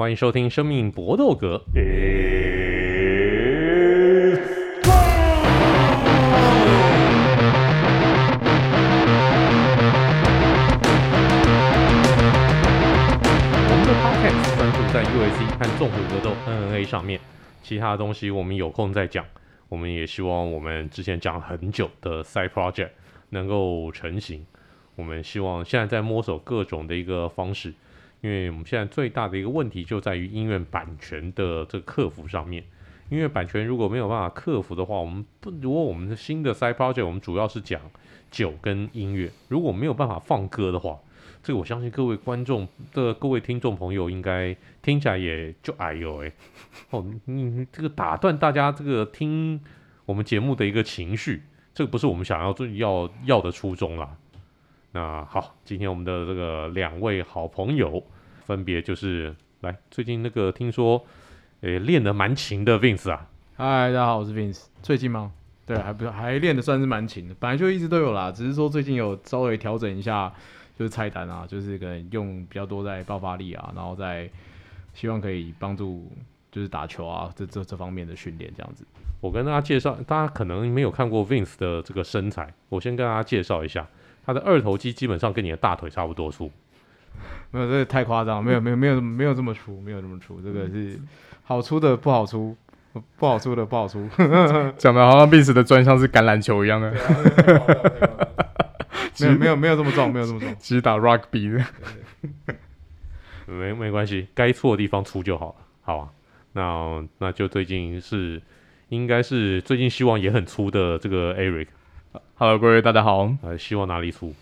欢迎收听《生命搏斗格》。我们的 Podcast 专注在 UFC 和综合格斗 MMA 上面，其他的东西我们有空再讲。我们也希望我们之前讲很久的 Side Project 能够成型。我们希望现在在摸索各种的一个方式。因为我们现在最大的一个问题就在于音乐版权的这个克服上面。音乐版权如果没有办法克服的话，我们不，如果我们的新的 side project 我们主要是讲酒跟音乐，如果没有办法放歌的话，这个我相信各位观众的各位听众朋友应该听起来也就哎呦哎，哦，你这个打断大家这个听我们节目的一个情绪，这个不是我们想要最要要的初衷啦。那好，今天我们的这个两位好朋友，分别就是来最近那个听说，诶练得蛮勤的 Vince 啊。嗨，大家好，我是 Vince。最近吗？对，还不还练的算是蛮勤的，本来就一直都有啦，只是说最近有稍微调整一下，就是菜单啊，就是可能用比较多在爆发力啊，然后在希望可以帮助就是打球啊这这这方面的训练这样子。我跟大家介绍，大家可能没有看过 Vince 的这个身材，我先跟大家介绍一下。他的二头肌基本上跟你的大腿差不多粗，没有，这个太夸张，没有，没有，没有，没有这么粗，没有这么粗，这个是好粗的不好粗，不好粗的不好粗，讲的好像 Vince 的专项是橄榄球一样的，没有，没有，没有这么重，没有这么壮，只打 rugby 的，没没关系，该粗的地方粗就好了，好啊，那那就最近是应该是最近希望也很粗的这个 Eric。Hello，各位大家好。呃，希望哪里出？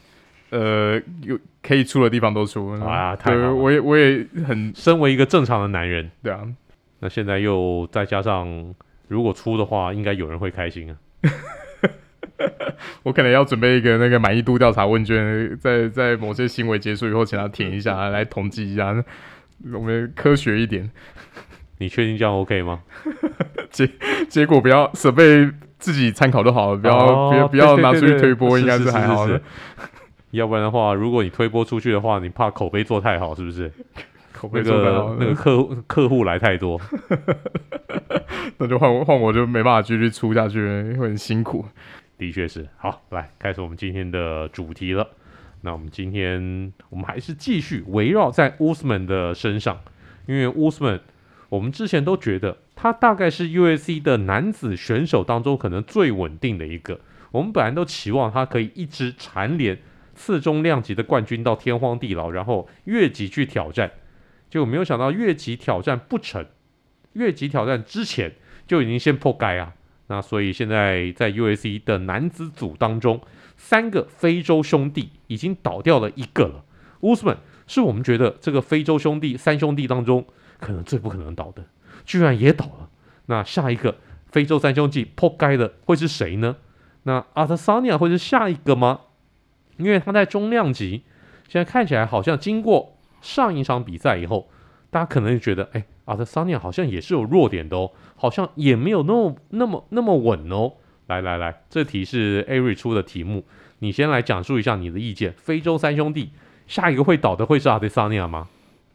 呃，有可以出的地方都出。啊，太好了！我也我也很，身为一个正常的男人，对啊。那现在又再加上，如果出的话，应该有人会开心啊。我可能要准备一个那个满意度调查问卷，在在某些行为结束以后，请他填一下，来统计一下，我们科学一点。你确定这样 OK 吗？结结果不要设备。自己参考就好了，不要、哦、不要不要拿出去推波，应该是还好的。要不然的话，如果你推播出去的话，你怕口碑做太好，是不是？口碑做太好，那个那个客户客户来太多，那就换换我就没办法继续出下去了，会很辛苦。的确是。好，来开始我们今天的主题了。那我们今天我们还是继续围绕在 Usman 的身上，因为 Usman，我们之前都觉得。他大概是 U.S.C 的男子选手当中可能最稳定的一个。我们本来都期望他可以一直蝉联次中量级的冠军到天荒地老，然后越级去挑战。结果没有想到越级挑战不成，越级挑战之前就已经先破盖啊。那所以现在在 UFC 的男子组当中，三个非洲兄弟已经倒掉了一个了。乌斯曼是我们觉得这个非洲兄弟三兄弟当中可能最不可能倒的。居然也倒了，那下一个非洲三兄弟扑街的会是谁呢？那阿德萨尼亚会是下一个吗？因为他在中量级，现在看起来好像经过上一场比赛以后，大家可能就觉得，哎，阿德桑尼亚好像也是有弱点的哦，好像也没有那么那么那么稳哦。来来来，这题是艾瑞出的题目，你先来讲述一下你的意见。非洲三兄弟下一个会倒的会是阿德桑尼亚吗？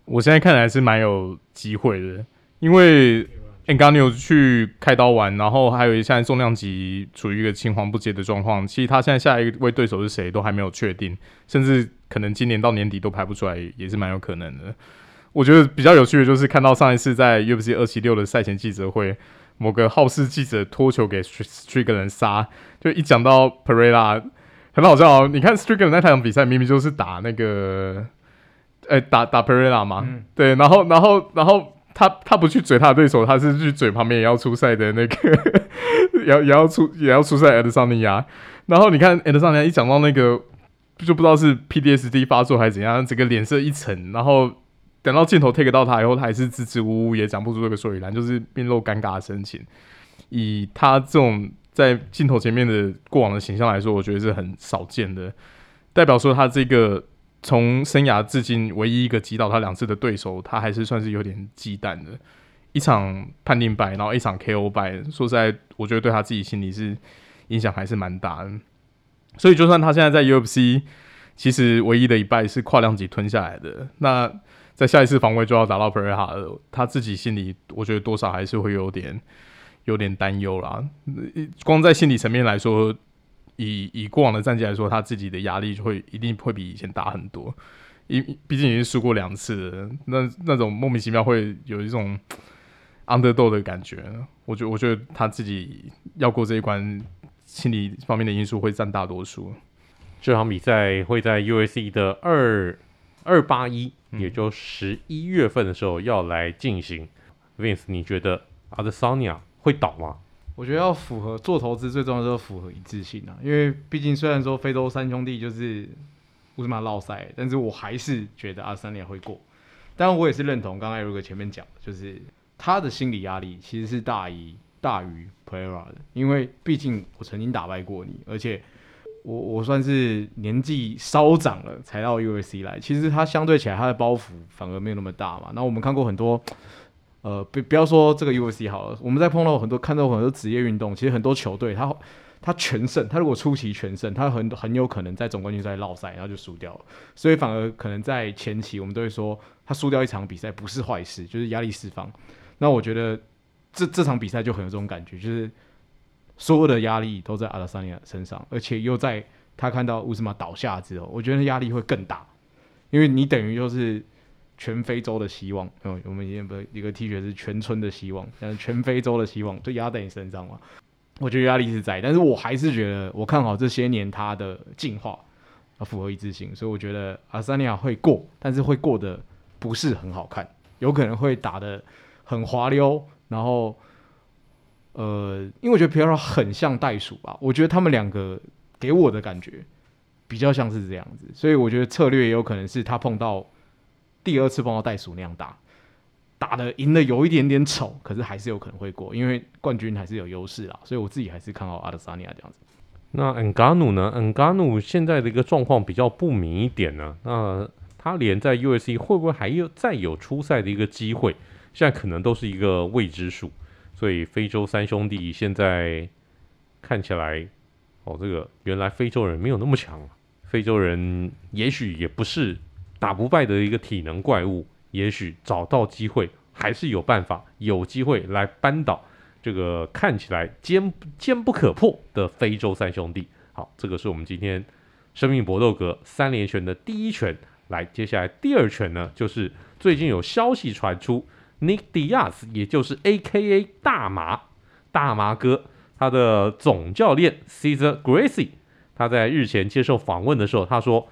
我现在看来是蛮有机会的。因为 Ngannou 去开刀完，然后还有现在重量级处于一个青黄不接的状况，其实他现在下一位对手是谁都还没有确定，甚至可能今年到年底都排不出来，也是蛮有可能的。我觉得比较有趣的就是看到上一次在 UFC 二七六的赛前记者会，某个好事记者托球给 Strickland 杀，就一讲到 Pereira 很好笑哦。你看 Strickland 那场比赛明明就是打那个，哎，打打 Pereira 嘛，嗯、对，然后然后然后。他他不去嘴他的对手，他是去嘴旁边也要出赛的那个，也要也要出也要出赛。艾德桑尼亚，然后你看艾德桑尼亚一讲到那个，就不知道是 PDSD 发作还是怎样，整个脸色一沉，然后等到镜头 take 到他以后，他还是支支吾吾，也讲不出这个所以然，就是面露尴尬的神情。以他这种在镜头前面的过往的形象来说，我觉得是很少见的，代表说他这个。从生涯至今唯一一个击倒他两次的对手，他还是算是有点忌惮的。一场判定败，然后一场 KO 败，说实在，我觉得对他自己心里是影响还是蛮大的。所以，就算他现在在 UFC，其实唯一的一败是跨量级吞下来的。那在下一次防卫就要打到 Pereira，他自己心里我觉得多少还是会有点有点担忧啦。光在心理层面来说，以以过往的战绩来说，他自己的压力就会一定会比以前大很多。因毕竟已经输过两次了，那那种莫名其妙会有一种 underdog 的感觉。我觉我觉得他自己要过这一关，心理方面的因素会占大多数。这场比赛会在 USC 的二二八一，也就十一月份的时候要来进行。Vince，你觉得 Adesanya 会倒吗？我觉得要符合做投资最重要的就是符合一致性啊，因为毕竟虽然说非洲三兄弟就是乌斯曼落赛，但是我还是觉得 Adesanya 会过。当然，我也是认同刚刚 Eric 前面讲的，就是他的心理压力其实是大于大于 Pereira 的，因为毕竟我曾经打败过你，而且。我我算是年纪稍长了才到 U.S.C 来，其实他相对起来他的包袱反而没有那么大嘛。那我们看过很多，呃，不不要说这个 UFC 好了，我们在碰到很多看到很多职业运动，其实很多球队他他全胜，他如果出奇全胜，他很很有可能在总冠军赛落赛，然后就输掉了。所以反而可能在前期我们都会说他输掉一场比赛不是坏事，就是压力释放。那我觉得这这场比赛就很有这种感觉，就是。所有的压力都在阿拉桑尼亚身上，而且又在他看到乌斯马倒下之后，我觉得压力会更大，因为你等于就是全非洲的希望。嗯，我们以前不是一个 T 恤是全村的希望，但是全非洲的希望就压在你身上嘛。我觉得压力是在，但是我还是觉得我看好这些年他的进化，要符合一致性，所以我觉得阿德桑尼亚会过，但是会过得不是很好看，有可能会打得很滑溜，然后。呃，因为我觉得 Pereira 很像袋鼠吧，我觉得他们两个给我的感觉比较像是这样子，所以我觉得策略也有可能是他碰到第二次碰到袋鼠那样打，打的赢的有一点点丑，可是还是有可能会过，因为冠军还是有优势啦，所以我自己还是看好阿德萨尼亚这样子。那 Ngannou 呢？Ngannou 现在的一个状况比较不明一点呢，那他连在 USC 会不会还有再有出赛的一个机会，现在可能都是一个未知数。所以非洲三兄弟现在看起来，哦，这个原来非洲人没有那么强，非洲人也许也不是打不败的一个体能怪物，也许找到机会还是有办法，有机会来扳倒这个看起来坚坚不可破的非洲三兄弟。好，这个是我们今天生命搏斗格三连拳的第一拳，来，接下来第二拳呢，就是最近有消息传出。Nick Diaz，也就是 A.K.A. 大麻大麻哥，他的总教练 Cesar Gracie，他在日前接受访问的时候，他说：“，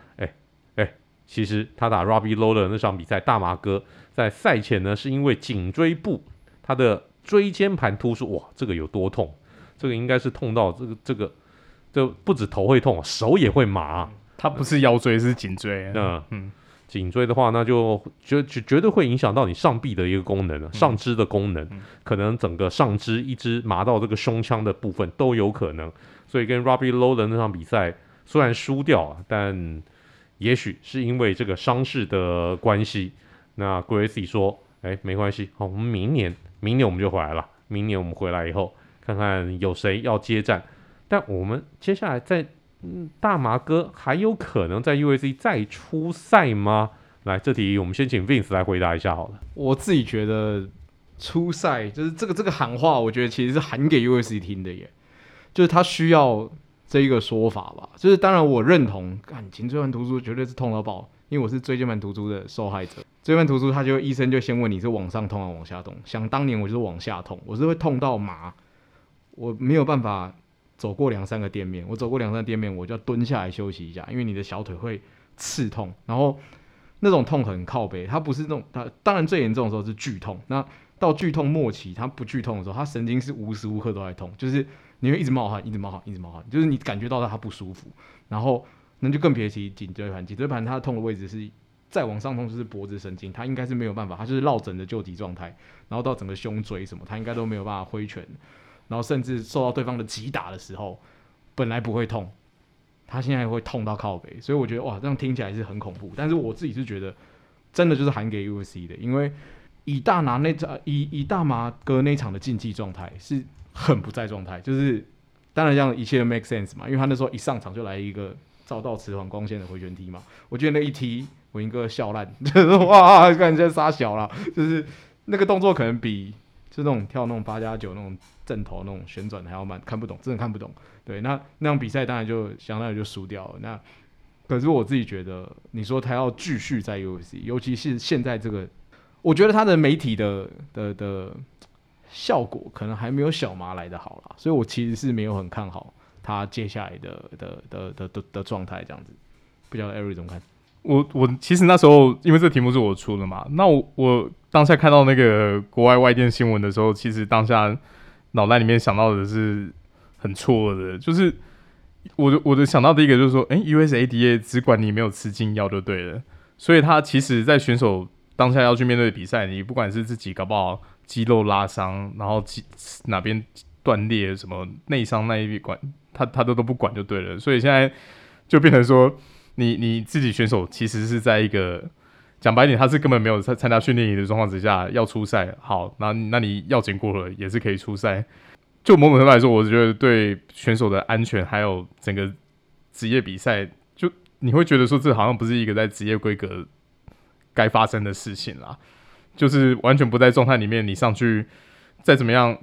其实他打 Robbie Lawler 那场比赛，大麻哥在赛前呢，是因为颈椎部他的椎间盘突出，哇，这个有多痛？这个应该是痛到这个这个，就不止头会痛，手也会麻。他不是腰椎，是颈椎。嗯嗯。”颈椎的话，那就绝绝绝对会影响到你上臂的一个功能，嗯、上肢的功能，嗯、可能整个上肢一直麻到这个胸腔的部分都有可能。所以跟 Robbie Lawler 那场比赛虽然输掉了，但也许是因为这个伤势的关系。那 Gracie 说：“哎，没关系，好，我们明年，明年我们就回来了。明年我们回来以后，看看有谁要接战。但我们接下来在。”嗯，大麻哥还有可能在 UFC 再出赛吗？来，这题我们先请 Vince 来回答一下好了。我自己觉得出赛就是这个这个喊话，我觉得其实是喊给 UFC 听的耶，就是他需要这一个说法吧。就是当然我认同，感情椎盘突出绝对是痛到爆，因为我是椎间盘突出的受害者。椎间盘突出，他就医生就先问你是往上痛还是往下痛？想当年我就是往下痛，我是会痛到麻，我没有办法。走过两三个店面，我走过两三个店面，我就要蹲下来休息一下，因为你的小腿会刺痛，然后那种痛很靠北，它不是那种，它当然最严重的时候是剧痛，那到剧痛末期，它不剧痛的时候，它神经是无时无刻都在痛，就是你会一直冒汗，一直冒汗，一直冒汗，就是你感觉到它不舒服，然后那就更别提颈椎盘，颈椎盘它痛的位置是再往上痛就是脖子神经，它应该是没有办法，它就是落枕的救急状态，然后到整个胸椎什么，它应该都没有办法挥拳。然后甚至受到对方的击打的时候，本来不会痛，他现在会痛到靠北，所以我觉得哇，这样听起来是很恐怖。但是我自己是觉得，真的就是喊给 UFC 的，因为以大拿那场，以以大麻哥那场的竞技状态是很不在状态，就是当然这样一切都 make sense 嘛，因为他那时候一上场就来一个照到磁环光线的回旋踢嘛，我觉得那一踢文英哥笑烂，就是哇，感觉杀小了，就是那个动作可能比就那种跳那种八加九那种正头那种旋转还要慢，看不懂，真的看不懂。对，那那场比赛当然就相当于就输掉了。那可是我自己觉得，你说他要继续在 UFC，尤其是现在这个，我觉得他的媒体的的的效果可能还没有小麻来的好啦，所以我其实是没有很看好他接下来的的的的的的状态这样子。不知道艾瑞怎么看？我我其实那时候因为这题目是我出的嘛，那我我当下看到那个国外外电新闻的时候，其实当下脑袋里面想到的是很错愕的，就是我的我的想到第一个就是说，诶、欸、USADA 只管你没有吃禁药就对了，所以他其实在选手当下要去面对比赛，你不管是自己搞不好肌肉拉伤，然后肌哪边断裂什么内伤那一管，他他都都不管就对了，所以现在就变成说。你你自己选手其实是在一个讲白点，他是根本没有参参加训练营的状况之下要出赛，好，那那你要检过了也是可以出赛。就某种程度来说，我觉得对选手的安全还有整个职业比赛，就你会觉得说这好像不是一个在职业规格该发生的事情啦，就是完全不在状态里面，你上去再怎么样，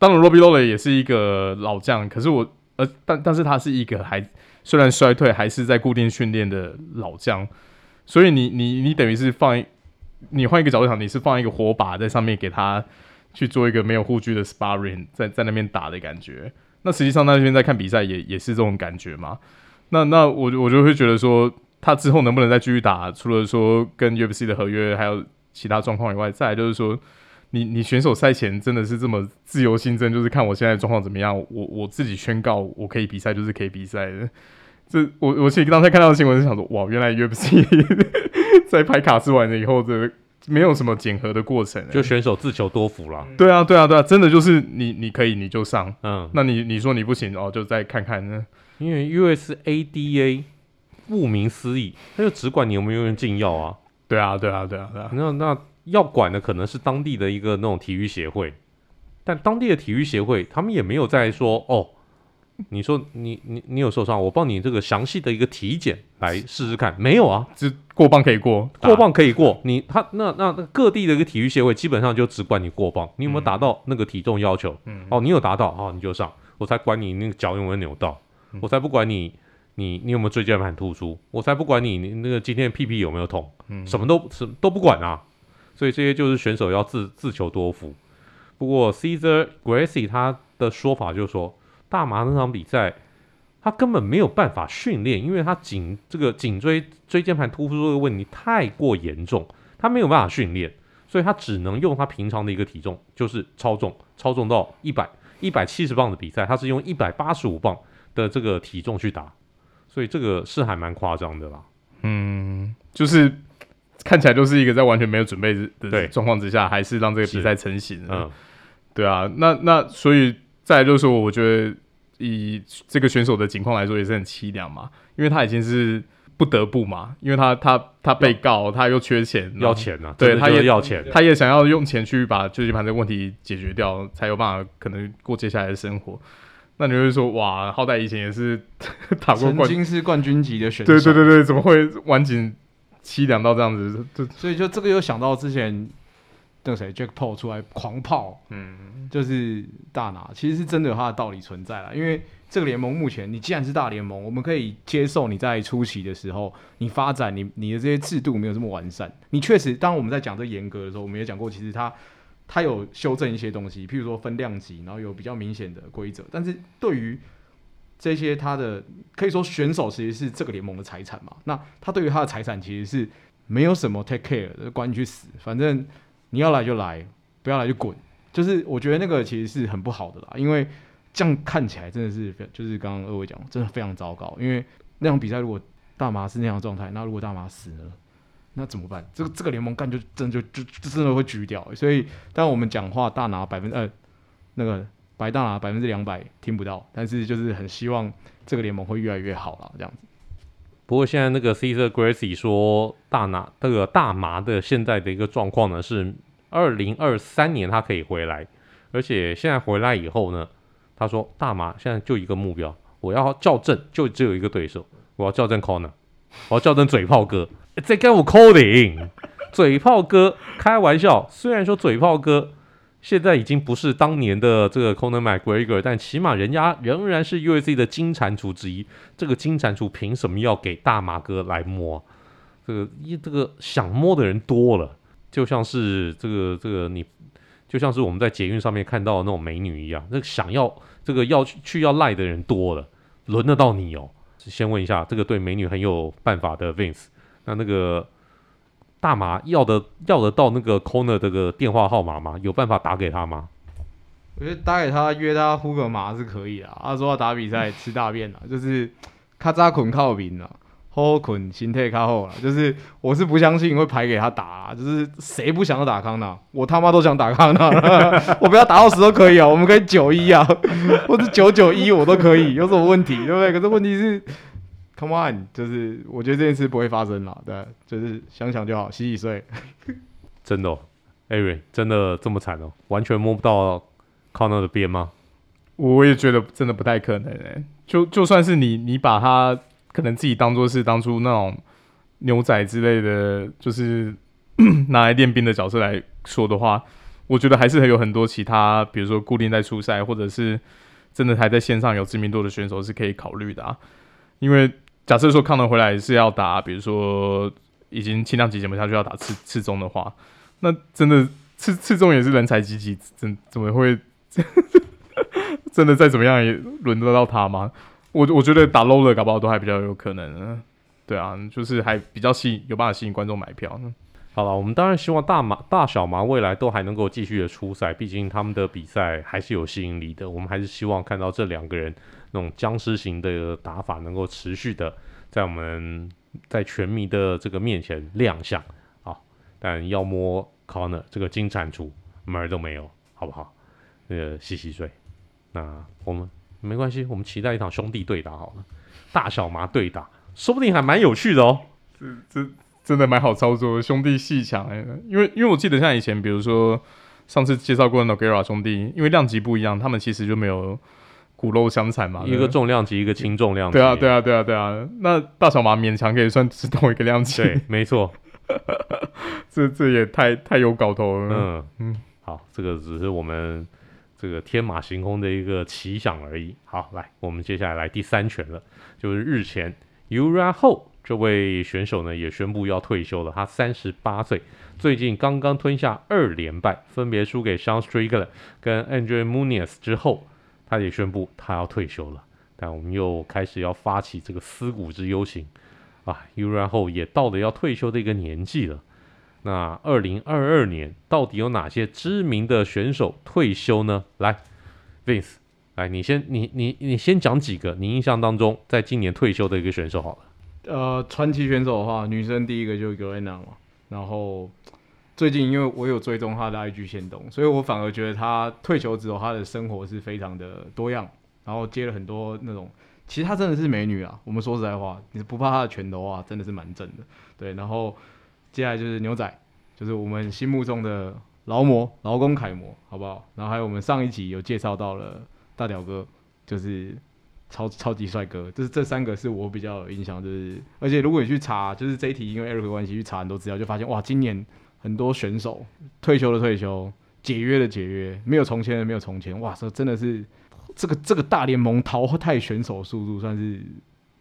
当然 Robbie Lawler 也是一个老将，可是我呃，但但是他是一个还。虽然衰退，还是在固定训练的老将，所以你你你等于是放一，你换一个角度想，你是放一个火把在上面给他去做一个没有护具的 sparring，在在那边打的感觉。那实际上那边在看比赛也也是这种感觉嘛。那那我我就会觉得说，他之后能不能再继续打，除了说跟 UFC 的合约还有其他状况以外，再来就是说。你你选手赛前真的是这么自由新增，就是看我现在状况怎么样，我我自己宣告我可以比赛就是可以比赛的。这我我其实刚才看到的新闻是想说，哇，原来 UFC 在拍卡斯完了以后，这没有什么检核的过程，就选手自求多福了。对啊，对啊，对啊，真的就是你你可以你就上，嗯，那你你说你不行哦，就再看看呢。因为 USADA 顾名思义，他就只管你有没有用禁药啊。对啊，对啊，对啊，对啊，那那。要管的可能是当地的一个那种体育协会，但当地的体育协会他们也没有在说哦，你说你你你有受伤，我帮你这个详细的一个体检来试试看，没有啊，只过磅可以过，过磅可以过，你他那那那各地的一个体育协会基本上就只管你过磅，你有没有达到那个体重要求？嗯，哦，你有达到，好，你就上，我才管你那个脚有没有扭到，嗯、我才不管你你你有没有椎间盘突出，我才不管你你那个今天屁屁有没有痛，嗯，什么都什么都不管啊。所以这些就是选手要自自求多福。不过 Caesar Gracie 他的说法就是说，大麻那场比赛他根本没有办法训练，因为他颈这个颈椎椎间盘突出这个问题太过严重，他没有办法训练，所以他只能用他平常的一个体重，就是超重，超重到一百一百七十磅的比赛，他是用一百八十五磅的这个体重去打，所以这个是还蛮夸张的啦。嗯，就是。看起来就是一个在完全没有准备的状况之下，还是让这个比赛成型。嗯，对啊，那那所以再来就是说，我觉得以这个选手的情况来说，也是很凄凉嘛，因为他已经是不得不嘛，因为他他他被告，他又缺钱，要钱啊，对，他也要钱，他也想要用钱去把椎间盘这个问题解决掉，才有办法可能过接下来的生活。那你会说，哇，好歹以前也是 打过冠军，曾经是冠军级的选手，对对对对，怎么会晚景？凄凉到这样子，就所以就这个又想到之前那个谁 Jack Paul 出来狂炮，嗯，就是大拿，其实是真的有他的道理存在啦。因为这个联盟目前，你既然是大联盟，我们可以接受你在初期的时候，你发展你你的这些制度没有这么完善。你确实，当我们在讲这严格的时候，我们也讲过，其实他他有修正一些东西，譬如说分量级，然后有比较明显的规则。但是对于这些他的可以说选手其实是这个联盟的财产嘛，那他对于他的财产其实是没有什么 take care 的，管你去死，反正你要来就来，不要来就滚。就是我觉得那个其实是很不好的啦，因为这样看起来真的是非，就是刚刚二位讲，真的非常糟糕。因为那场比赛如果大麻是那样状态，那如果大麻死了，那怎么办？这个这个联盟干就真就就真的会狙掉。所以当我们讲话大拿百分之二那个。白大拿百分之两百听不到，但是就是很希望这个联盟会越来越好了，这样子。不过现在那个 Cesar Gracie 说大拿这个大麻的现在的一个状况呢，是二零二三年他可以回来，而且现在回来以后呢，他说大麻现在就一个目标，我要校正，就只有一个对手，我要校正 Conor，我要校正嘴炮哥，在跟我 calling，嘴炮哥开玩笑。虽然说嘴炮哥现在已经不是当年的这个 Conor McGregor，但起码人家仍然是 UFC 的金蟾蜍之一。这个金蟾蜍凭什么要给大马哥来摸？这个一这个想摸的人多了，就像是这个这个你，就像是我们在捷运上面看到的那种美女一样，那想要这个要去去要赖的人多了，轮得到你哦。先问一下，这个对美女很有办法的 Vince，那那个大麻要的要得到那个 Conor 这个电话号码吗？有办法打给他吗？我觉得打给他约他呼个麻是可以的。他说要打比赛吃大便了，就是咔嚓捆靠边了。好困，心态靠后了，就是我是不相信会排给他打，啊，就是谁不想要打康纳，我他妈都想打康纳，我不要打到死都可以啊，我们可以九一啊，或者九九一我都可以，有什么问题对不对？可是问题是，Come on，就是我觉得这件事不会发生了，对，就是想想就好，洗洗睡。真的，哦，艾瑞真的这么惨哦，完全摸不到康纳的边吗？我也觉得真的不太可能诶，就就算是你，你把他。可能自己当做是当初那种牛仔之类的，就是 拿来练兵的角色来说的话，我觉得还是很有很多其他，比如说固定在初赛，或者是真的还在线上有知名度的选手是可以考虑的啊。因为假设说康能回来是要打，比如说已经轻量级减不下去要打次次中的话，那真的次次中也是人才济济，怎怎么会 真的再怎么样也轮得到他吗？我我觉得打 low 的搞不好都还比较有可能，对啊，就是还比较吸引有办法吸引观众买票。好了，我们当然希望大麻大小麻未来都还能够继续的出赛，毕竟他们的比赛还是有吸引力的。我们还是希望看到这两个人那种僵尸型的打法能够持续的在我们在全迷的这个面前亮相啊。但要摸 Conor 这个金蟾蜍门儿都没有，好不好？那个洗洗睡。那我们。没关系，我们期待一场兄弟对打好了，大小麻对打，说不定还蛮有趣的哦。这这真的蛮好操作，兄弟鬩墙哎，因为因为我记得像以前，比如说上次介绍过的 Nogueira 兄弟，因为量级不一样，他们其实就没有骨肉相残嘛，一个重量级，一个轻重量级。对啊，对啊，对啊，对啊。那大小麻勉强可以算是同一个量级，对，没错。这这也太太有搞头了。嗯嗯，好，这个只是我们。这个天马行空的一个奇想而已。好，来，我们接下来来第三拳了，就是日前 Uriah Hall 这位选手呢也宣布要退休了。他三十八岁，最近刚刚吞下二连败，分别输给 Sean Strickland 跟 Andre Muniz 之后，他也宣布他要退休了。但我们又开始要发起这个思古之忧行啊，Uriah Hall 也到了要退休的一个年纪了。那二零二二年到底有哪些知名的选手退休呢？来，Vince，来，你先，你你你先讲几个你印象当中在今年退休的一个选手好了。呃，传奇选手的话，女生第一个就是 Joanna 嘛。然后最近因为我有追踪他的 IG 限动，所以我反而觉得他退休之后，他的生活是非常的多样，然后接了很多那种，其实他真的是美女啊。我们说实在话，你不怕他的拳头啊，真的是蛮正的。对，然后。接下来就是牛仔，就是我们心目中的劳模、劳工楷模，好不好？然后还有我们上一集有介绍到了大屌哥，就是超超级帅哥，就是这三个是我比较有印象，就是而且如果你去查，就是这一题因为 Eric 关系去查很多资料，就发现哇，今年很多选手退休的退休，解约的解约，没有重签的没有重签，哇，这真的是这个这个大联盟淘汰选手速度算是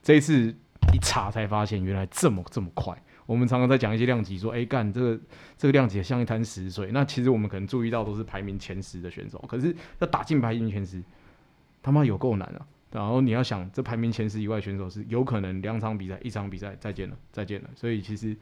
这一次一查才发现，原来这么这么快。我们常常在讲一些量级，说，哎、干这个这个量级像一滩死水。那其实我们可能注意到都是排名前十的选手，可是要打进排名前十，他妈有够难啊！然后你要想，这排名前十以外选手是有可能两场比赛、一场比赛再见了，再见了。所以其实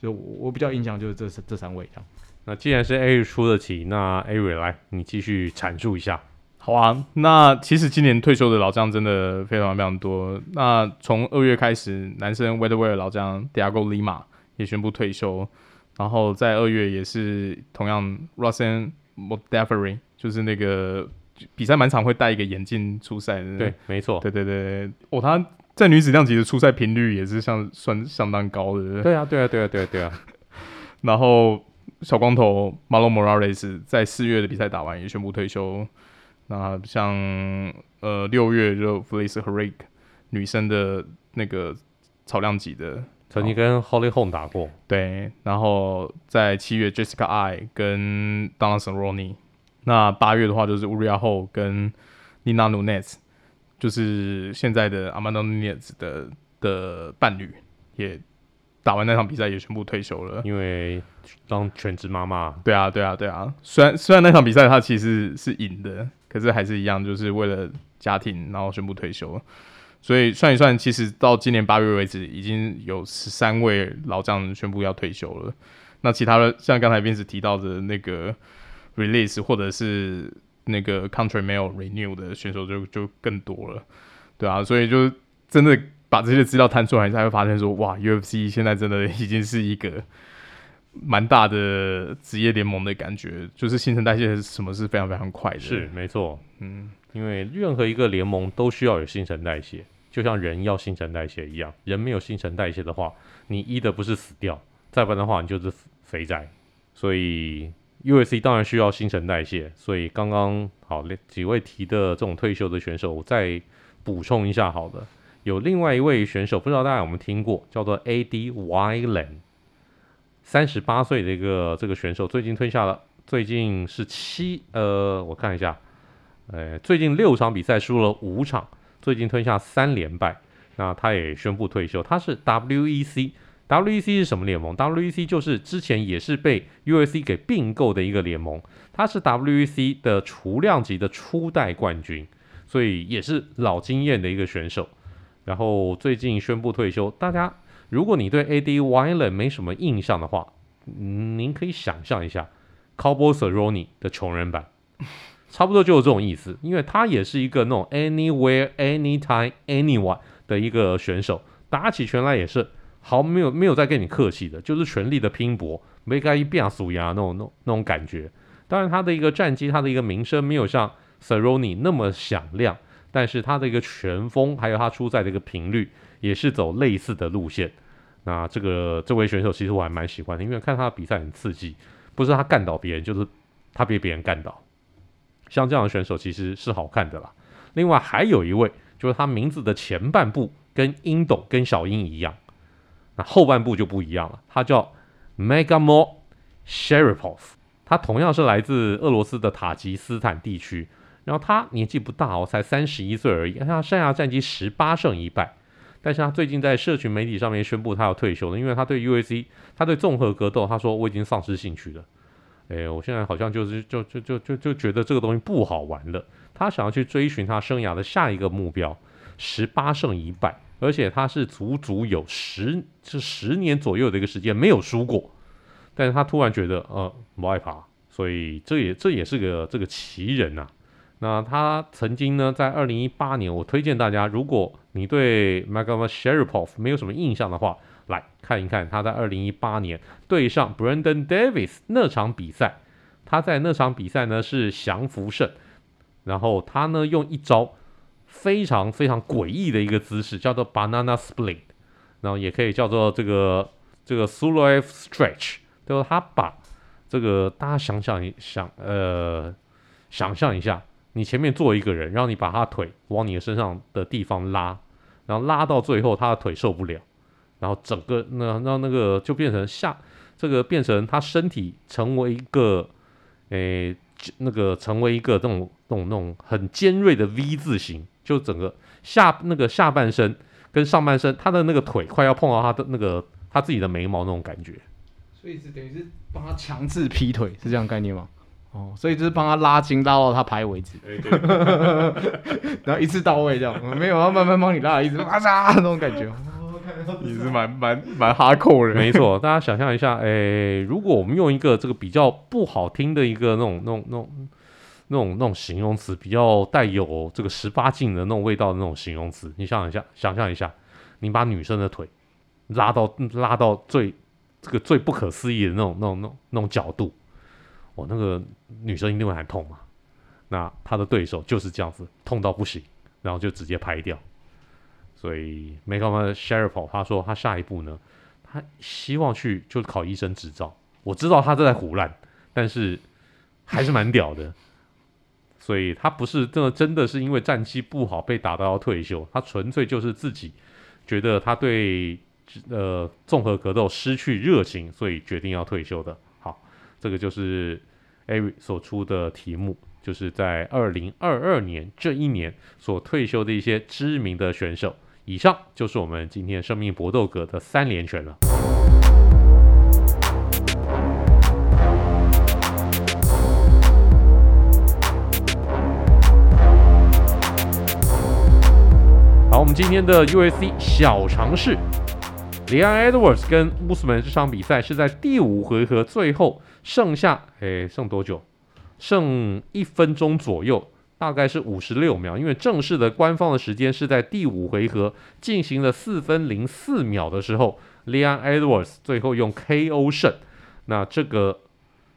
就我，我比较印象就是这这三位这样。那既然是 A 出的题，那 A 来你继续阐述一下。好啊，那其实今年退休的老将真的非常非常多。那从二月开始，男生 Welterweight 老将 Thiago Lima 也宣布退休，然后在二月也是同样 Rousin Modafferi 就是那个比赛满场会戴一个眼镜出赛的。对，没错，对对对，哦，他在女子量级的出赛频率也是相算相当高的。对啊，对啊，对啊，对啊，对啊。然后小光头 Marlon Moraes 在四月的比赛打完也宣布退休。那像呃六月就 Felice Herrig 女生的那个草量级的曾经跟 Holly Holm 打过。对，然后在七月 Jessica Eye 跟 Donna Cerrone，那八月的话就是 Uriah Hall 跟 Nina Nunes，就是现在的 Amanda Nunes 的的伴侣，也打完那场比赛也全部退休了，因为当全职妈妈。对啊，对啊，对啊。虽然虽然那场比赛他其实是赢的，可是还是一样，就是为了家庭，然后宣布退休了。所以算一算，其实到今年八月为止，已经有十三位老将宣布要退休了。那其他的，像刚才 Vince 提到的那个 release 或者是那个 contract 没有 renew 的选手就，就就更多了，对啊。所以就真的把这些资料摊出来，才会发现说，哇，UFC 现在真的已经是一个蛮大的职业联盟的感觉，就是新陈代谢什么是非常非常快的。是，没错，嗯，因为任何一个联盟都需要有新陈代谢。就像人要新陈代谢一样，人没有新陈代谢的话，你医的不是死掉，再不然的话，你就是肥宅。所以 UFC 当然需要新陈代谢。所以刚刚好几位提的这种退休的选手，我再补充一下，好的，有另外一位选手，不知道大家有没有听过，叫做 A.D. Wyland，三十八岁的一个这个选手，最近退下了，最近是七呃，我看一下，呃，最近六场比赛输了五场。最近吞下三连败，那他也宣布退休。他是 W.E.C WEC 是什么联盟？WEC 就是之前也是被 UFC 给并购的一个联盟。他是 WEC 的雏量级的初代冠军，所以也是老经验的一个选手。然后最近宣布退休。大家如果你对 Eddie Wineland 没什么印象的话，您可以想象一下 Cowboy Cerrone 的穷人版。差不多就是这种意思，因为他也是一个那种 anywhere anytime anyone 的一个选手，打起拳来也是毫没有没有再跟你客气的，就是全力的拼搏，没该一变数呀那种那种那种感觉。当然他的一个战绩，他的一个名声没有像 Cerrone 那么响亮，但是他的一个拳风还有他出赛的一个频率也是走类似的路线。那这个这位选手其实我还蛮喜欢的，因为看他的比赛很刺激，不是他干倒别人，就是他被别人干倒。像这样的选手其实是好看的啦。另外还有一位，就是他名字的前半部跟英斗跟小英一样，那后半部就不一样了。他叫 Magomed Sharipov，他同样是来自俄罗斯的塔吉斯坦地区。然后他年纪不大哦，才三十一岁而已。他生涯战绩十八胜一败，但是他最近在社群媒体上面宣布他要退休了，因为他对 UFC，他对综合格斗，他说我已经丧失兴趣了。哎，我现在好像就是就就就就就觉得这个东西不好玩了。他想要去追寻他生涯的下一个目标，十八胜一败，而且他是足足有十是十年左右的一个时间没有输过。但是他突然觉得呃不害怕，所以这也这也是个这个奇人呐、啊。那他曾经呢，在二零一八年，我推荐大家，如果你对 Magomed Sharipov 没有什么印象的话。来看一看他在二零一八年对上 Brandon Davis 那场比赛，他在那场比赛呢是降服胜，然后他呢用一招非常非常诡异的一个姿势，叫做 Banana Split，然后也可以叫做这个这个 sulof Stretch，对吧？他把这个大家想想一想，呃，想象一下，你前面坐一个人，然后你把他腿往你的身上的地方拉，然后拉到最后他的腿受不了。然后整个那让那个就变成下这个变成他身体成为一个诶那个成为一个这种这种那种很尖锐的 V 字形，就整个下那个下半身跟上半身他的那个腿快要碰到他的那个他自己的眉毛那种感觉，所以是等于是帮他强制劈腿是这样概念吗？哦，所以就是帮他拉筋拉到他拍为止，对对 然后一次到位这样，没有要慢慢帮你拉，一直哇嚓那种感觉。你是蛮蛮蛮哈扣的，没错。大家想象一下，哎，如果我们用一个这个比较不好听的一个那种、那种、那种、那种、那种形容词，比较带有这个十八禁的那种味道的那种形容词，你想想一下，想象一下，你把女生的腿拉到拉到最这个最不可思议的那种、那种、那种、那种角度，我那个女生一定会很痛嘛。那他的对手就是这样子，痛到不行，然后就直接拍掉。所以，Magomed Sharipov 他说他下一步呢，他希望去就是考医生执照。我知道他正在胡乱，但是还是蛮屌的。所以他不是真的真的是因为战绩不好被打到要退休，他纯粹就是自己觉得他对呃综合格斗失去热情，所以决定要退休的。好，这个就是 Ari 所出的题目，就是在二零二二年这一年所退休的一些知名的选手。以上就是我们今天生命搏斗格的三连拳了。我们今天的 UFC 小尝试，Leon Edwards 跟乌斯曼这场比赛是在第五回合最后剩下，诶，剩多久？剩一分钟左右。大概是五十六秒，因为正式的官方的时间是在第五回合进行了四分零四秒的时候，Leon Edwards 最后用 KO 胜。那这个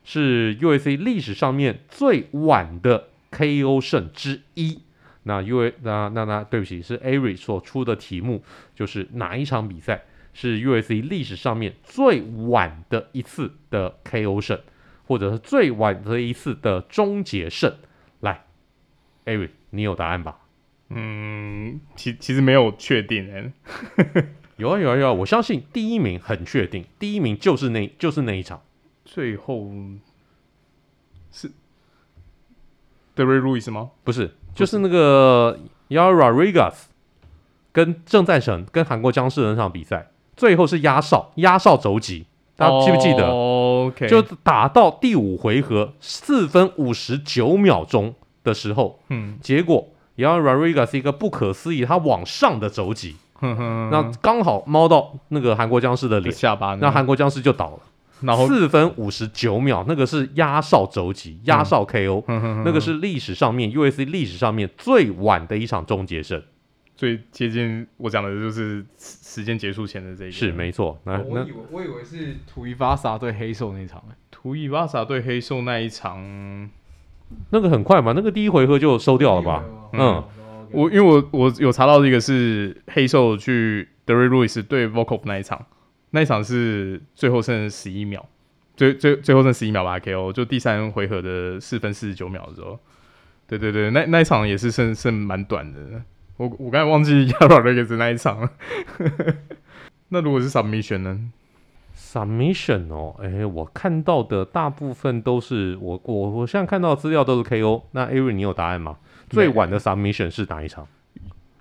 是 UFC 历史上面最晚的 KO 胜之一。那因为那那那对不起，是 Ari 所出的题目，就是哪一场比赛是 USC 历史上面最晚的一次的 KO 胜，或者是最晚的一次的终结胜？来。Ari，你有答案吧？嗯，其其实没有确定 哎。有啊有啊有啊，我相信第一名很确定，第一名就是那就是那一场。最后是 Derrick Lewis 吗？不是，就是那个 Rodriguez 跟郑在成跟韩国僵尸的那场比赛，最后是压哨压哨肘击，大家记不记得？OK，就打到第五回合四分五十九秒钟。的时候，嗯，结果 Rodriguez 是一个不可思议，他往上的肘击，那刚好猫到那个韩国僵尸的脸下巴，那韩国僵尸就倒了。然后四分五十九秒，那个是压哨肘击，压哨 KO，嗯，那个是历史上面 UFC 历史上面最晚的一场终结胜，最接近我讲的就是时间结束前的这一个，是没错。那我以为我以为是图伊巴萨对黑兽那场，图伊巴萨对黑兽那一场。那个很快嘛，那个第一回合就收掉了吧？嗯，嗯我因为我我有查到这个是黑兽去 Derrick Lewis 对 Volkov 那一场，那一场是最后剩十一秒，最最最后剩十一秒吧 KO，就第三回合的四分四十九秒的时候，对对对，那那一场也是剩剩蛮短的。我我刚才忘记 Yair Rodriguez 那一场了。那如果是 Submission 呢？Submission 哦，哎，我看到的大部分都是我我我现在看到的资料都是 KO。那 Ari 你有答案吗？最晚的 Submission 是哪一场？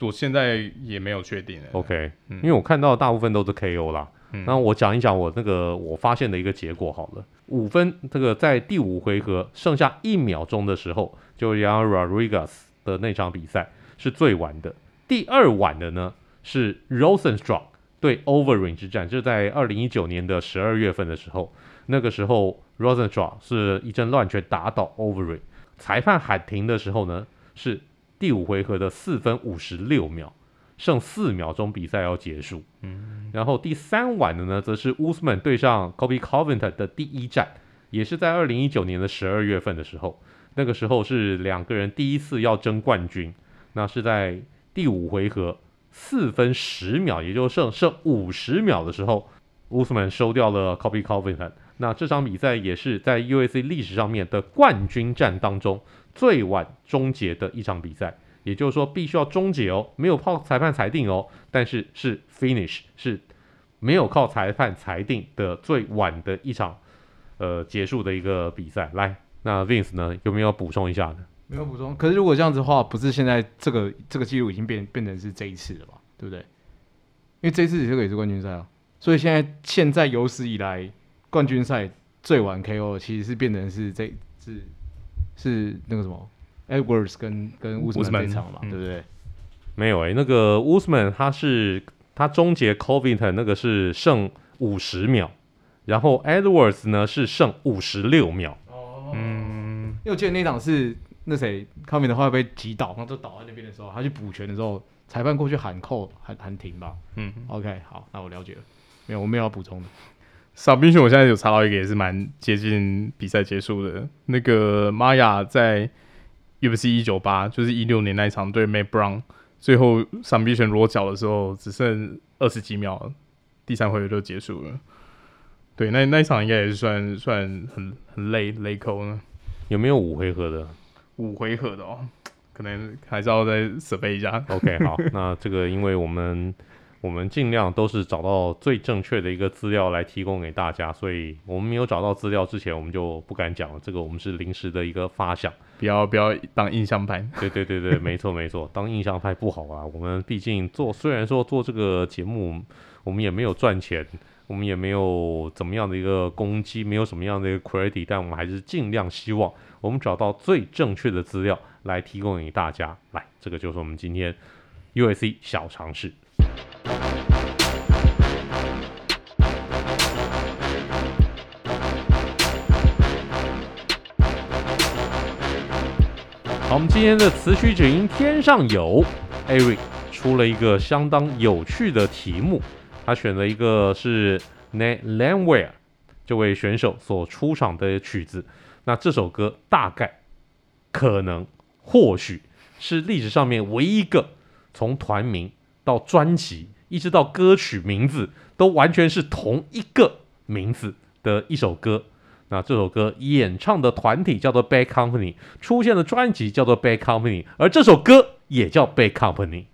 我现在也没有确定。OK，、嗯、因为我看到的大部分都是 KO 啦。那我讲一讲我那个我发现的一个结果好了。五分这个在第五回合剩下一秒钟的时候，就 Yair Rodriguez 的那场比赛是最晚的。第二晚的呢是 Rozenstruik 对 Overeem 之战，就在二零一九年的十二月份的时候，那个时候 Rozenstruik 是一阵乱拳打倒 Overeem，裁判喊停的时候呢，是第五回合的四分五十六秒，剩四秒钟比赛要结束。嗯，然后第三晚的呢，则是 Usman 对上 Colby Covington 的第一战，也是在二零一九年的十二月份的时候，那个时候是两个人第一次要争冠军，那是在第五回合。四分十秒，也就剩剩五十秒的时候，乌斯曼收掉了 Colby Covington。那这场比赛也是在 UFC 历史上面的冠军战当中最晚终结的一场比赛，也就是说必须要终结哦，没有靠裁判裁定哦，但是是 finish，是没有靠裁判裁定的最晚的一场呃结束的一个比赛。来，那 Vince 呢，有没有补充一下呢？没有补充，可是如果这样子的话，不是现在这个这个记录已经变变成是这一次了吧？对不对？因为这一次这个也是冠军赛啊，所以现在现在有史以来冠军赛最晚 KO 其实是变成是这是是那个什么 Edwards 跟跟乌斯曼这场嘛，对不对？没有诶、欸，那个 Usman 他是他终结 Covington 那个是剩五十秒，然后 Edwards 呢是剩五十六秒。哦，嗯，因为我记得那场是。那谁康明的话被击倒，然后就倒在那边的时候，他去补拳的时候，裁判过去喊扣喊喊停吧。嗯，OK，好，那我了解了。没有，我没有要补充的。Submission 我现在有查到一个也是蛮接近比赛结束的。那个玛雅在 UFC 一九八，就是一六年那一场对 Matt Brown，最后 Submission 裸脚的时候只剩二十几秒，第三回合就结束了。对，那那一场应该也是算算很很累累扣呢。有没有五回合的？五回合的哦，可能还是要再准备一下。OK，好，那这个因为我们我们尽量都是找到最正确的一个资料来提供给大家，所以我们没有找到资料之前，我们就不敢讲了。这个我们是临时的一个发想，不要不要当印象派。对 对对对，没错没错，当印象派不好啊。我们毕竟做，虽然说做这个节目，我们也没有赚钱，我们也没有怎么样的一个攻击，没有什么样的一个 credit，但我们还是尽量希望我们找到最正确的资料来提供给大家。来，这个就是我们今天 USC 小常识。我们今天的词曲只应天上有，Eric 出了一个相当有趣的题目，他选了一个是 Nat Landwehr 这位选手所出场的曲子。那这首歌大概、可能、或许是历史上面唯一一个从团名到专辑，一直到歌曲名字都完全是同一个名字的一首歌。那这首歌演唱的团体叫做 Bad Company，出现的专辑叫做 Bad Company，而这首歌也叫 Bad Company。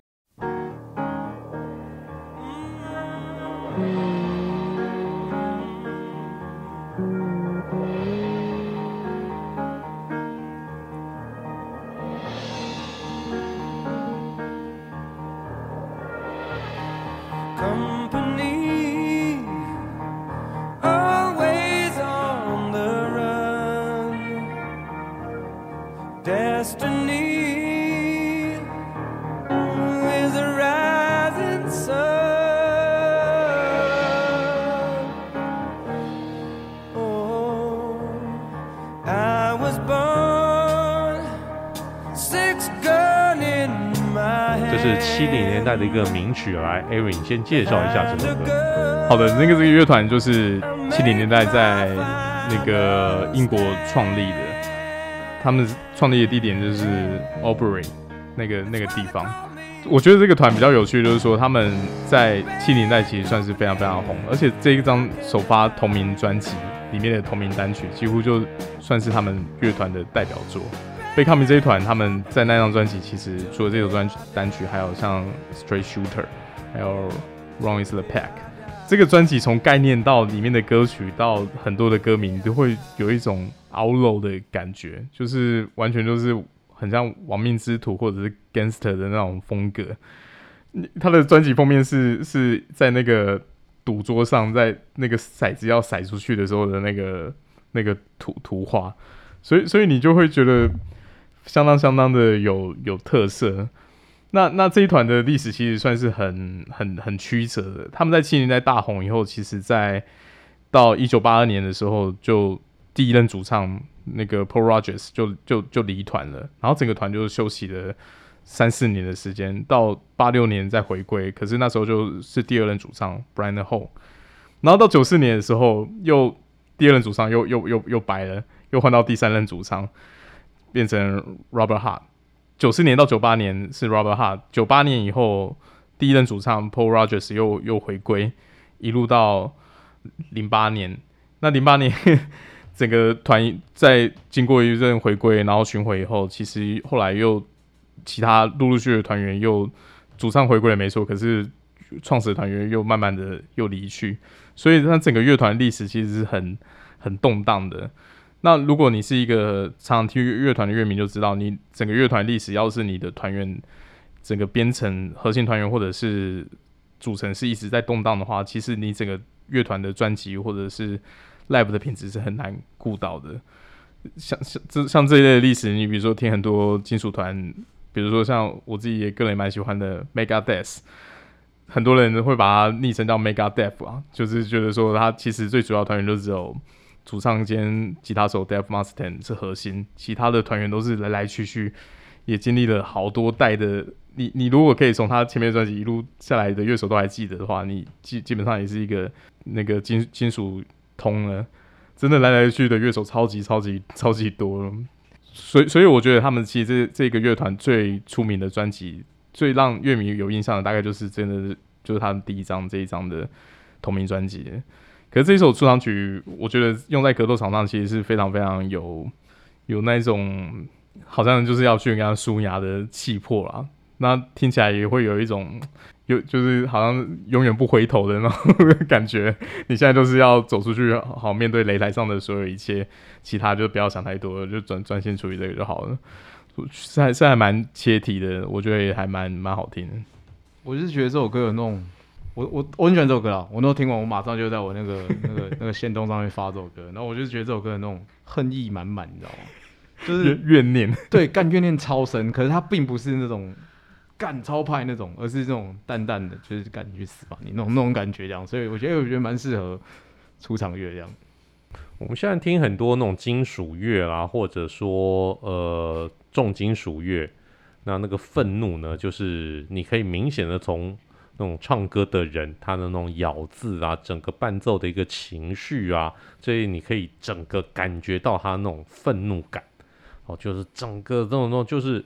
的一个名曲，来，Aaron 你先介绍一下这首歌。好的，那个这个乐团就是七零年代在那个英国创立的，他们创立的地点就是 Albury 那个那个地方。我觉得这个团比较有趣，就是说他们在七零年代其实算是非常非常红，而且这一张首发同名专辑里面的同名单曲，几乎就算是他们乐团的代表作。Bad Company 这一团，他们在那张专辑其实除了这首专单曲，还有像 Straight Shooter，还有 Wrong Is the Pack。这个专辑从概念到里面的歌曲到很多的歌名，都会有一种 outlaw 的感觉，就是完全就是很像亡命之徒或者是 Gangster 的那种风格。他的专辑封面是是在那个赌桌上，在那个骰子要骰出去的时候的那个那个图图画，所以所以你就会觉得。相当相当的有有特色，那那这一团的历史其实算是很很很曲折的。他们在七零年代大红以后，其实在到一九八二年的时候，就第一任主唱那个 Paul Rodgers 就就就离团了，然后整个团就休息了三四年的时间，到八六年再回归。可是那时候就是第二任主唱 Brian Howe，然后到九四年的时候，又第二任主唱又又又又白了，又换到第三任主唱。变成 Robert Hart，九四年到九八年是 Robert Hart，九八年以后第一任主唱 Paul Rogers 又又回归，一路到零八年。那零八年 整个团在经过一阵回归，然后巡回以后，其实后来又其他陆陆续续的团员又主唱回归了没错，可是创始团员又慢慢的又离去，所以它整个乐团历史其实是很很动荡的。那如果你是一个常常听乐团的乐迷，就知道你整个乐团历史，要是你的团员整个编成核心团员或者是组成是一直在动荡的话，其实你整个乐团的专辑或者是 live 的品质是很难顾到的。像像这像这一类的历史，你比如说听很多金属团，比如说像我自己也个人蛮喜欢的 Mega Death，很多人会把它昵称叫 Mega Death 啊，就是觉得说他其实最主要团员就只有。主唱兼吉他手 Dave Mustaine 是核心，其他的团员都是来来去去，也经历了好多代的。你你如果可以从他前面专辑一路下来的乐手都还记得的话，你基基本上也是一个那个金金属通了。真的来来去的乐手超级超级超级多，所以所以我觉得他们其实这这个乐团最出名的专辑，最让乐迷有印象的，大概就是真的就是他们第一张这一张的同名专辑。可是这首出场曲，我觉得用在格斗场上其实是非常非常有有那种好像就是要去跟他输压的气魄啦。那听起来也会有一种有就是好像永远不回头的那种 感觉。你现在就是要走出去，好面对擂台上的所有一切，其他就不要想太多，就专专心处理这个就好了。是还是还蛮切题的，我觉得也还蛮蛮好听的。我就是觉得这首歌有那种，我我我很喜欢这首歌啊！我那时候听完，我马上就在我那个那个那个线动上面发这首歌，然后我就觉得这首歌的那种恨意满满，你知道吗？就是怨念，对，干怨念超深。可是它并不是那种干超派那种，而是这种淡淡的，就是干你去死吧，你那种那种感觉这样。所以我觉得我觉得蛮适合出场乐这样。我们现在听很多那种金属乐啊，或者说呃重金属乐，那那个愤怒呢，就是你可以明显的从那种唱歌的人他的那种咬字啊，整个伴奏的一个情绪啊，所以你可以整个感觉到他那种愤怒感。哦，就是整个这种那种，就是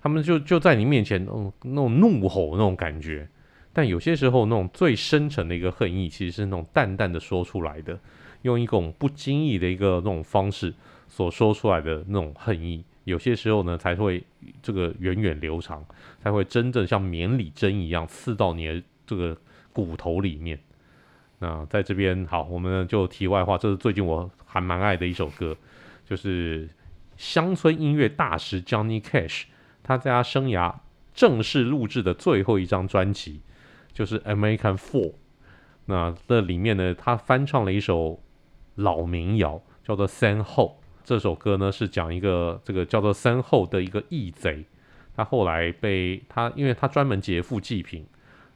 他们就就在你面前那种那种怒吼那种感觉，但有些时候那种最深沉的一个恨意，其实是那种淡淡的说出来的，用一种不经意的一个那种方式所说出来的那种恨意，有些时候呢才会这个源远流长，才会真正像绵里针一样刺到你的这个骨头里面。那在这边好，我们就题外话，这是最近我还蛮爱的一首歌，就是。乡村音乐大师 Johnny Cash，他在他生涯正式录制的最后一张专辑就是《American Four》。那这里面呢，他翻唱了一首老民谣，叫做《Sam Ho》。这首歌呢是讲一个这个叫做 Sam Ho 的一个义贼，他后来被他，因为他专门劫富济贫。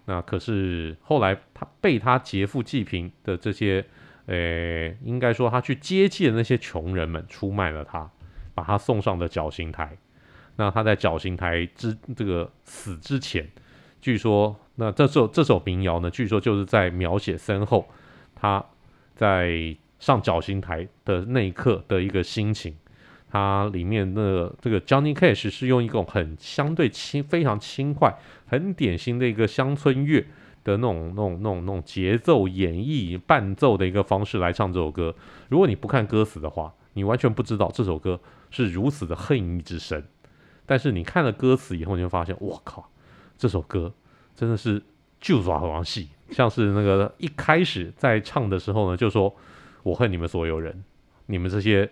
那可是后来他被他劫富济贫的这些，呃，应该说他去接济的那些穷人们出卖了他。把他送上了绞刑台。那他在绞刑台之这个死之前，据说那这首这首民谣呢，据说就是在描写身后他在上绞刑台的那一刻的一个心情。它里面的这个 Johnny Cash 是用一种很相对轻、非常轻快、很典型的一个乡村乐的那种、那种、那种、那种节奏演绎、伴奏的一个方式来唱这首歌。如果你不看歌词的话，你完全不知道这首歌。是如此的恨意之深，但是你看了歌词以后，你就发现，我靠，这首歌真的是就抓王戏，像是那个一开始在唱的时候呢，就说我恨你们所有人，你们这些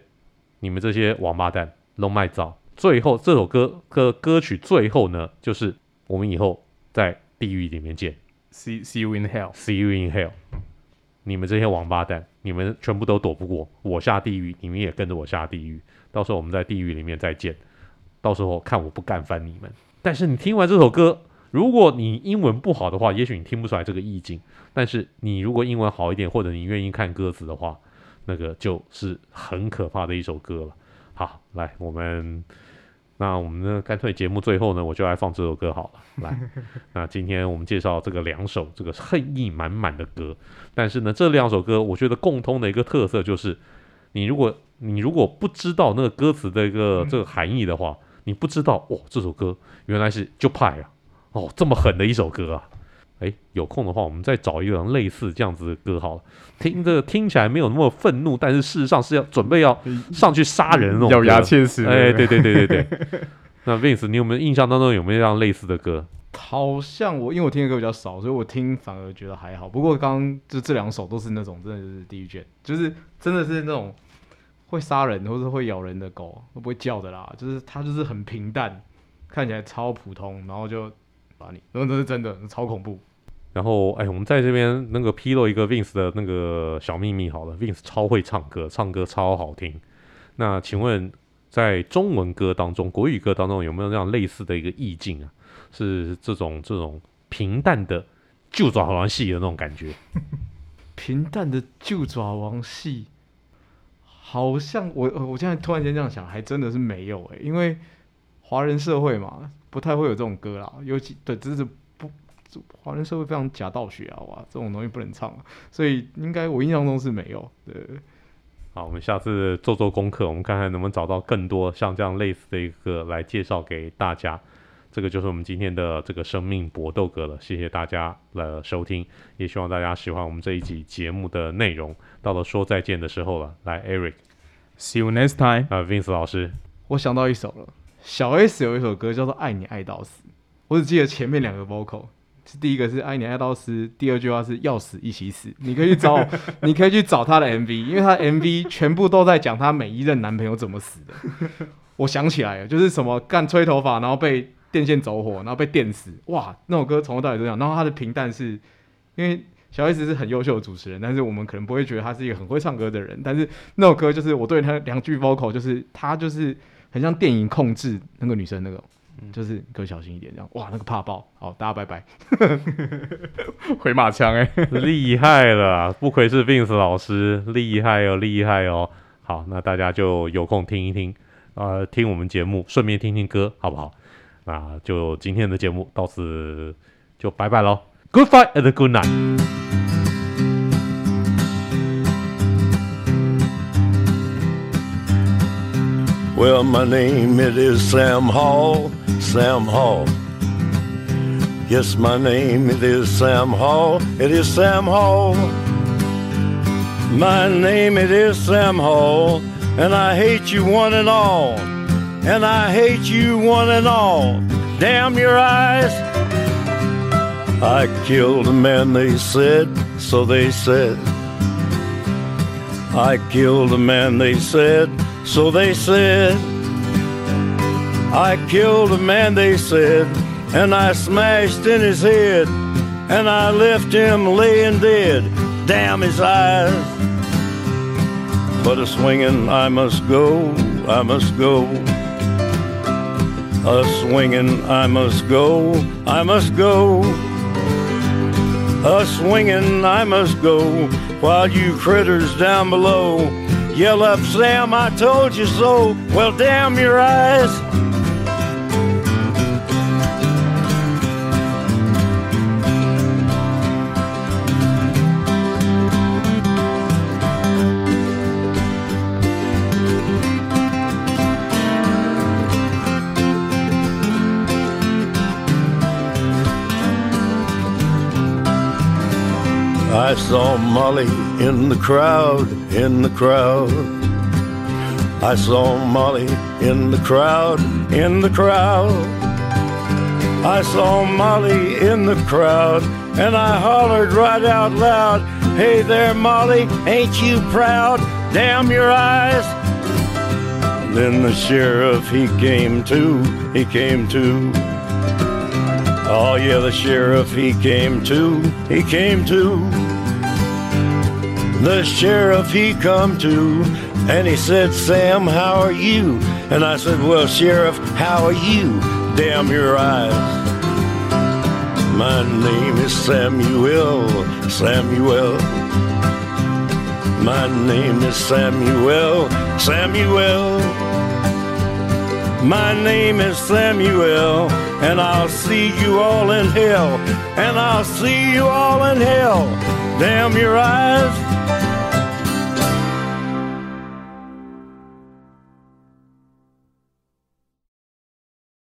你们这些王八蛋，龙卖造。最后这首歌歌歌曲最后呢，就是我们以后在地狱里面见，see see you in hell，see you in hell。你们这些王八蛋，你们全部都躲不过我下地狱，你们也跟着我下地狱。到时候我们在地狱里面再见，到时候看我不干翻你们。但是你听完这首歌，如果你英文不好的话，也许你听不出来这个意境。但是你如果英文好一点，或者你愿意看歌词的话，那个就是很可怕的一首歌了。好，来我们，那我们呢，干脆节目最后呢，我就来放这首歌好了。来，那今天我们介绍这个两首这个恨意满满的歌，但是呢，这两首歌我觉得共通的一个特色就是，你如果你如果不知道那个歌词的一个这个含义的话，你不知道哦，这首歌原来是就派啊，哦，这么狠的一首歌啊！诶，有空的话，我们再找一个类似这样子的歌好了，听这个听起来没有那么愤怒，但是事实上是要准备要上去杀人那种咬牙切齿。哎，对对对对对。那 Vince，你有没有印象当中有没有这样类似的歌？好像我因为我听的歌比较少，所以我听反而觉得还好。不过刚刚就这两首都是那种真的就是地狱卷，就是真的是那种。会杀人或者会咬人的狗都不会叫的啦，就是它就是很平淡，看起来超普通，然后就把你，然后这是真的超恐怖。然后哎，我们在这边那个披露一个 Vince 的那个小秘密好了，Vince 超会唱歌，唱歌超好听。那请问在中文歌当中，国语歌当中有没有这样类似的一个意境啊？是这种这种平淡的旧爪王戏的那种感觉？平淡的旧爪王戏。好像我我现在突然间这样想，还真的是没有哎、欸，因为华人社会嘛，不太会有这种歌啦。尤其对，只是不华人社会非常假道学啊，哇，这种东西不能唱，所以应该我印象中是没有。对，好，我们下次做做功课，我们看看能不能找到更多像这样类似的一个来介绍给大家。这个就是我们今天的这个生命搏斗歌了，谢谢大家的收听，也希望大家喜欢我们这一集节目的内容。到了说再见的时候了，来，Eric，See you next time。啊，Vince 老师，我想到一首了，小 S 有一首歌叫做《爱你爱到死》，我只记得前面两个 vocal，是第一个是爱你爱到死，第二句话是要死一起死。你可以去找，你可以去找他的 MV，因为他的 MV 全部都在讲他每一任男朋友怎么死的。我想起来了，就是什么干吹头发，然后被电线走火，然后被电死。哇，那首歌从头到尾都这样。然后他的平淡是，因为小 S 是很优秀的主持人，但是我们可能不会觉得他是一个很会唱歌的人。但是那首歌就是我对他两句 vocal，就是他就是很像电影控制那个女生那个。就是可小心一点，这样哇，那个怕爆，好，大家拜拜。回马枪哎，厉害了，不愧是 Vince 老师，厉害哦，厉害哦。好，那大家就有空听一听，呃，听我们节目，顺便听听歌，好不好？那就今天的节目到此就拜拜喽，Good fight and good night。Well, my name it is Sam Hall. Sam Hall. Yes, my name it is Sam Hall. It is Sam Hall. My name it is Sam Hall, and I hate you one and all. And I hate you one and all. Damn your eyes. I killed a man, they said, so they said. I killed a man, they said, so they said. I killed a man, they said, and I smashed in his head, and I left him laying dead. Damn his eyes. But a swinging, I must go, I must go. A swinging, I must go, I must go. A swinging, I must go, while you critters down below yell up, Sam, I told you so. Well, damn your eyes. I saw Molly in the crowd, in the crowd. I saw Molly in the crowd, in the crowd. I saw Molly in the crowd, and I hollered right out loud, Hey there, Molly, ain't you proud? Damn your eyes. Then the sheriff, he came to, he came to. Oh yeah, the sheriff, he came to, he came to. The sheriff, he come to, and he said, Sam, how are you? And I said, well, sheriff, how are you? Damn your eyes. My name is Samuel, Samuel. My name is Samuel, Samuel. My name is Samuel, and I'll see you all in hell, and I'll see you all in hell. Damn your eyes.